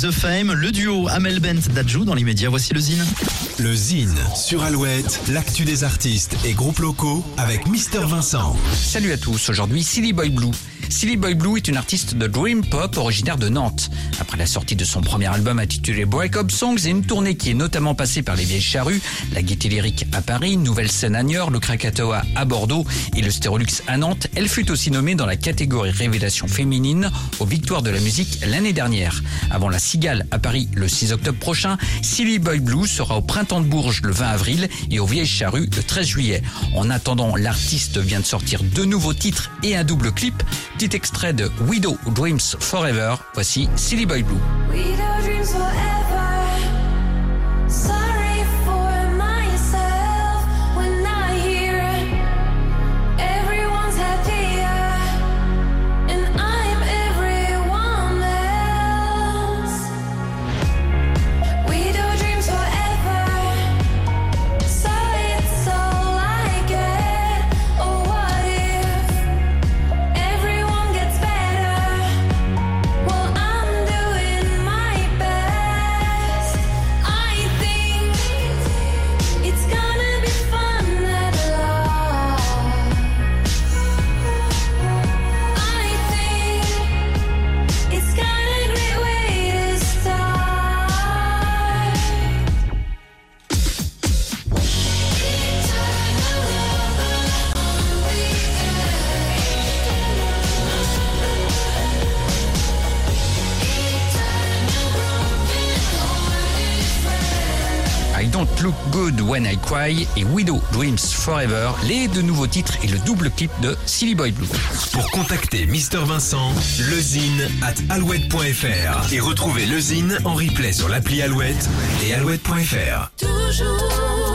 The Fame, le duo Amel Bent Dadju dans l'immédiat, voici le Zine. Le Zine sur Alouette, l'actu des artistes et groupes locaux avec Mister Vincent. Salut à tous, aujourd'hui Silly Boy Blue. Silly Boy Blue est une artiste de dream pop originaire de Nantes. Après la sortie de son premier album intitulé Break Up Songs et une tournée qui est notamment passée par les Vieilles Charrues, la Gaîté Lyrique à Paris, Nouvelle Scène à Niort, le Krakatoa à Bordeaux et le Stérolux à Nantes, elle fut aussi nommée dans la catégorie Révélation féminine aux Victoires de la musique l'année dernière. Avant la Cigale à Paris le 6 octobre prochain, Silly Boy Blue sera au Printemps de le 20 avril et aux Vieilles Charrues le 13 juillet. En attendant, l'artiste vient de sortir deux nouveaux titres et un double clip. Petit extrait de Widow Dreams Forever. Voici Silly Boy Blue. Don't Look Good When I Cry et Widow Dreams Forever, les deux nouveaux titres et le double clip de Silly Boy Blue. Pour contacter Mister Vincent, lezine at alouette.fr et retrouver le Zine en replay sur l'appli Alouette et alouette.fr. Toujours.